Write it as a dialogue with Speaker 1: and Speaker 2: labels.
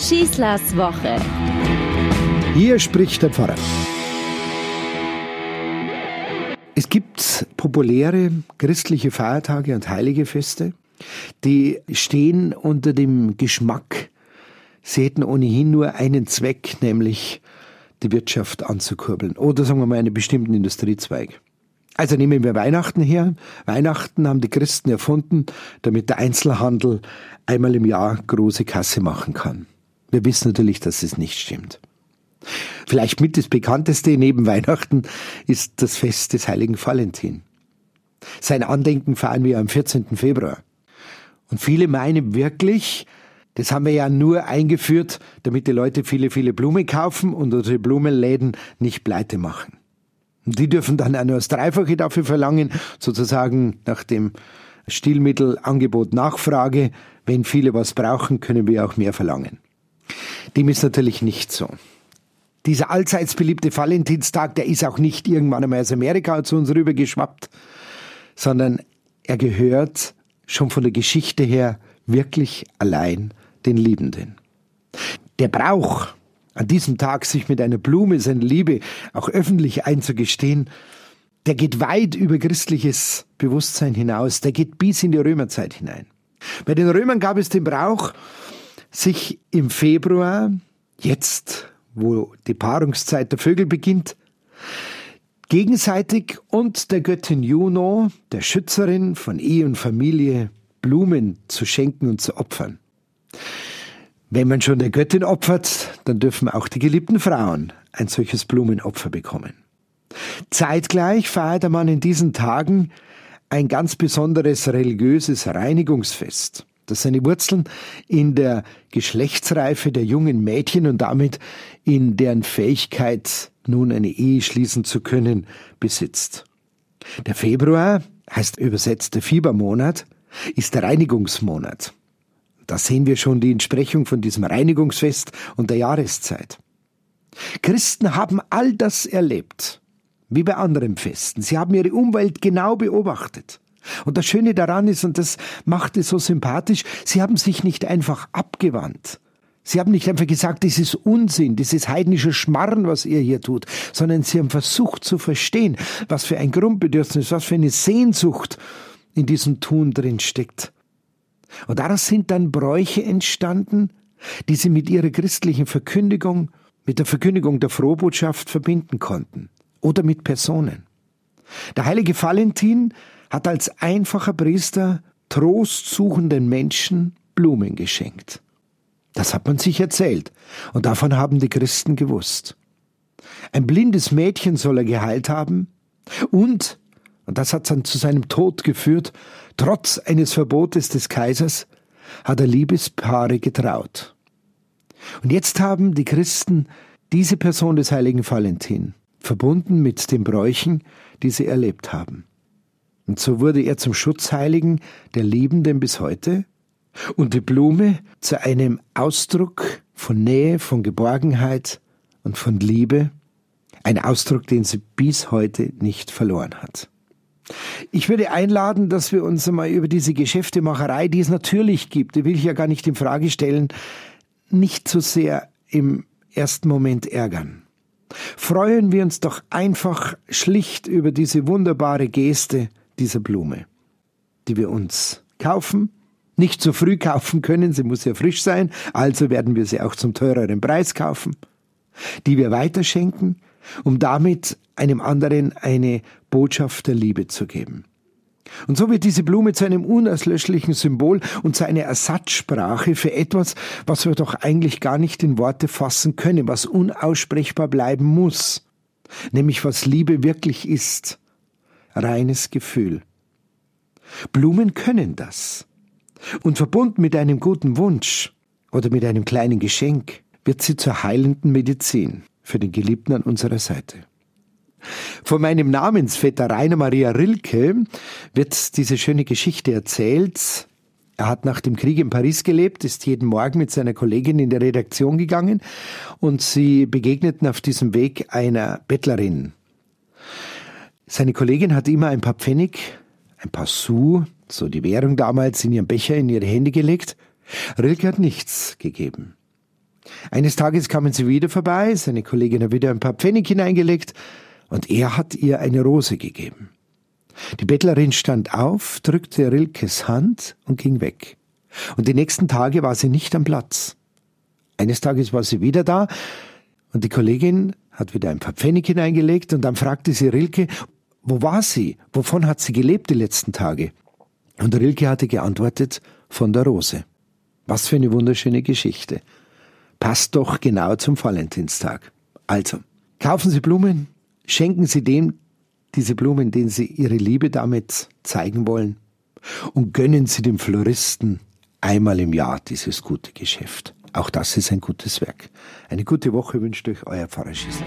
Speaker 1: Schießlers Woche.
Speaker 2: Hier spricht der Pfarrer. Es gibt populäre christliche Feiertage und heilige Feste, die stehen unter dem Geschmack, sie hätten ohnehin nur einen Zweck, nämlich die Wirtschaft anzukurbeln oder sagen wir mal einen bestimmten Industriezweig. Also nehmen wir Weihnachten her. Weihnachten haben die Christen erfunden, damit der Einzelhandel einmal im Jahr große Kasse machen kann. Wir wissen natürlich, dass es nicht stimmt. Vielleicht mit das bekannteste neben Weihnachten ist das Fest des heiligen Valentin. Sein Andenken feiern wir am 14. Februar. Und viele meinen wirklich, das haben wir ja nur eingeführt, damit die Leute viele, viele Blumen kaufen und unsere Blumenläden nicht pleite machen. Und die dürfen dann auch nur das Dreifache dafür verlangen, sozusagen nach dem Stilmittelangebot Nachfrage. Wenn viele was brauchen, können wir auch mehr verlangen. Dem ist natürlich nicht so. Dieser allseits beliebte Valentinstag, der ist auch nicht irgendwann einmal aus Amerika zu uns rübergeschwappt, sondern er gehört schon von der Geschichte her wirklich allein den Liebenden. Der Brauch, an diesem Tag sich mit einer Blume seine Liebe auch öffentlich einzugestehen, der geht weit über christliches Bewusstsein hinaus, der geht bis in die Römerzeit hinein. Bei den Römern gab es den Brauch, sich im Februar, jetzt, wo die Paarungszeit der Vögel beginnt, gegenseitig und der Göttin Juno, der Schützerin von Ehe und Familie, Blumen zu schenken und zu opfern. Wenn man schon der Göttin opfert, dann dürfen auch die geliebten Frauen ein solches Blumenopfer bekommen. Zeitgleich feiert man in diesen Tagen ein ganz besonderes religiöses Reinigungsfest, das seine Wurzeln in der Geschlechtsreife der jungen Mädchen und damit in deren Fähigkeit, nun eine Ehe schließen zu können, besitzt. Der Februar heißt übersetzt der Fiebermonat, ist der Reinigungsmonat. Da sehen wir schon die Entsprechung von diesem Reinigungsfest und der Jahreszeit. Christen haben all das erlebt, wie bei anderen Festen. Sie haben ihre Umwelt genau beobachtet. Und das Schöne daran ist, und das macht es so sympathisch, sie haben sich nicht einfach abgewandt. Sie haben nicht einfach gesagt, das ist Unsinn, das ist heidnischer Schmarren, was ihr hier tut, sondern sie haben versucht zu verstehen, was für ein Grundbedürfnis, was für eine Sehnsucht in diesem Tun drin steckt. Und daraus sind dann Bräuche entstanden, die sie mit ihrer christlichen Verkündigung, mit der Verkündigung der Frohbotschaft verbinden konnten oder mit Personen. Der heilige Valentin hat als einfacher Priester trostsuchenden Menschen Blumen geschenkt. Das hat man sich erzählt und davon haben die Christen gewusst. Ein blindes Mädchen soll er geheilt haben und, und das hat dann zu seinem Tod geführt, Trotz eines Verbotes des Kaisers hat er Liebespaare getraut. Und jetzt haben die Christen diese Person des heiligen Valentin verbunden mit den Bräuchen, die sie erlebt haben. Und so wurde er zum Schutzheiligen der Liebenden bis heute und die Blume zu einem Ausdruck von Nähe, von Geborgenheit und von Liebe, ein Ausdruck, den sie bis heute nicht verloren hat. Ich würde einladen, dass wir uns einmal über diese Geschäftemacherei, die es natürlich gibt, die will ich ja gar nicht in Frage stellen, nicht so sehr im ersten Moment ärgern. Freuen wir uns doch einfach schlicht über diese wunderbare Geste dieser Blume, die wir uns kaufen, nicht so früh kaufen können, sie muss ja frisch sein, also werden wir sie auch zum teureren Preis kaufen, die wir weiterschenken, um damit einem anderen eine Botschaft der Liebe zu geben. Und so wird diese Blume zu einem unauslöschlichen Symbol und zu einer Ersatzsprache für etwas, was wir doch eigentlich gar nicht in Worte fassen können, was unaussprechbar bleiben muss, nämlich was Liebe wirklich ist. Reines Gefühl. Blumen können das. Und verbunden mit einem guten Wunsch oder mit einem kleinen Geschenk wird sie zur heilenden Medizin für den Geliebten an unserer Seite. Von meinem Namensvetter Rainer Maria Rilke wird diese schöne Geschichte erzählt. Er hat nach dem Krieg in Paris gelebt, ist jeden Morgen mit seiner Kollegin in der Redaktion gegangen und sie begegneten auf diesem Weg einer Bettlerin. Seine Kollegin hat immer ein paar Pfennig, ein paar Sous, so die Währung damals, in ihren Becher in ihre Hände gelegt. Rilke hat nichts gegeben. Eines Tages kamen sie wieder vorbei, seine Kollegin hat wieder ein paar Pfennig hineingelegt und er hat ihr eine Rose gegeben. Die Bettlerin stand auf, drückte Rilkes Hand und ging weg. Und die nächsten Tage war sie nicht am Platz. Eines Tages war sie wieder da und die Kollegin hat wieder ein paar Pfennig hineingelegt und dann fragte sie Rilke, wo war sie? Wovon hat sie gelebt die letzten Tage? Und Rilke hatte geantwortet, von der Rose. Was für eine wunderschöne Geschichte. Passt doch genau zum Valentinstag. Also, kaufen Sie Blumen, schenken Sie dem diese Blumen, denen Sie Ihre Liebe damit zeigen wollen und gönnen Sie dem Floristen einmal im Jahr dieses gute Geschäft. Auch das ist ein gutes Werk. Eine gute Woche wünscht euch euer Pfarrer Schießler.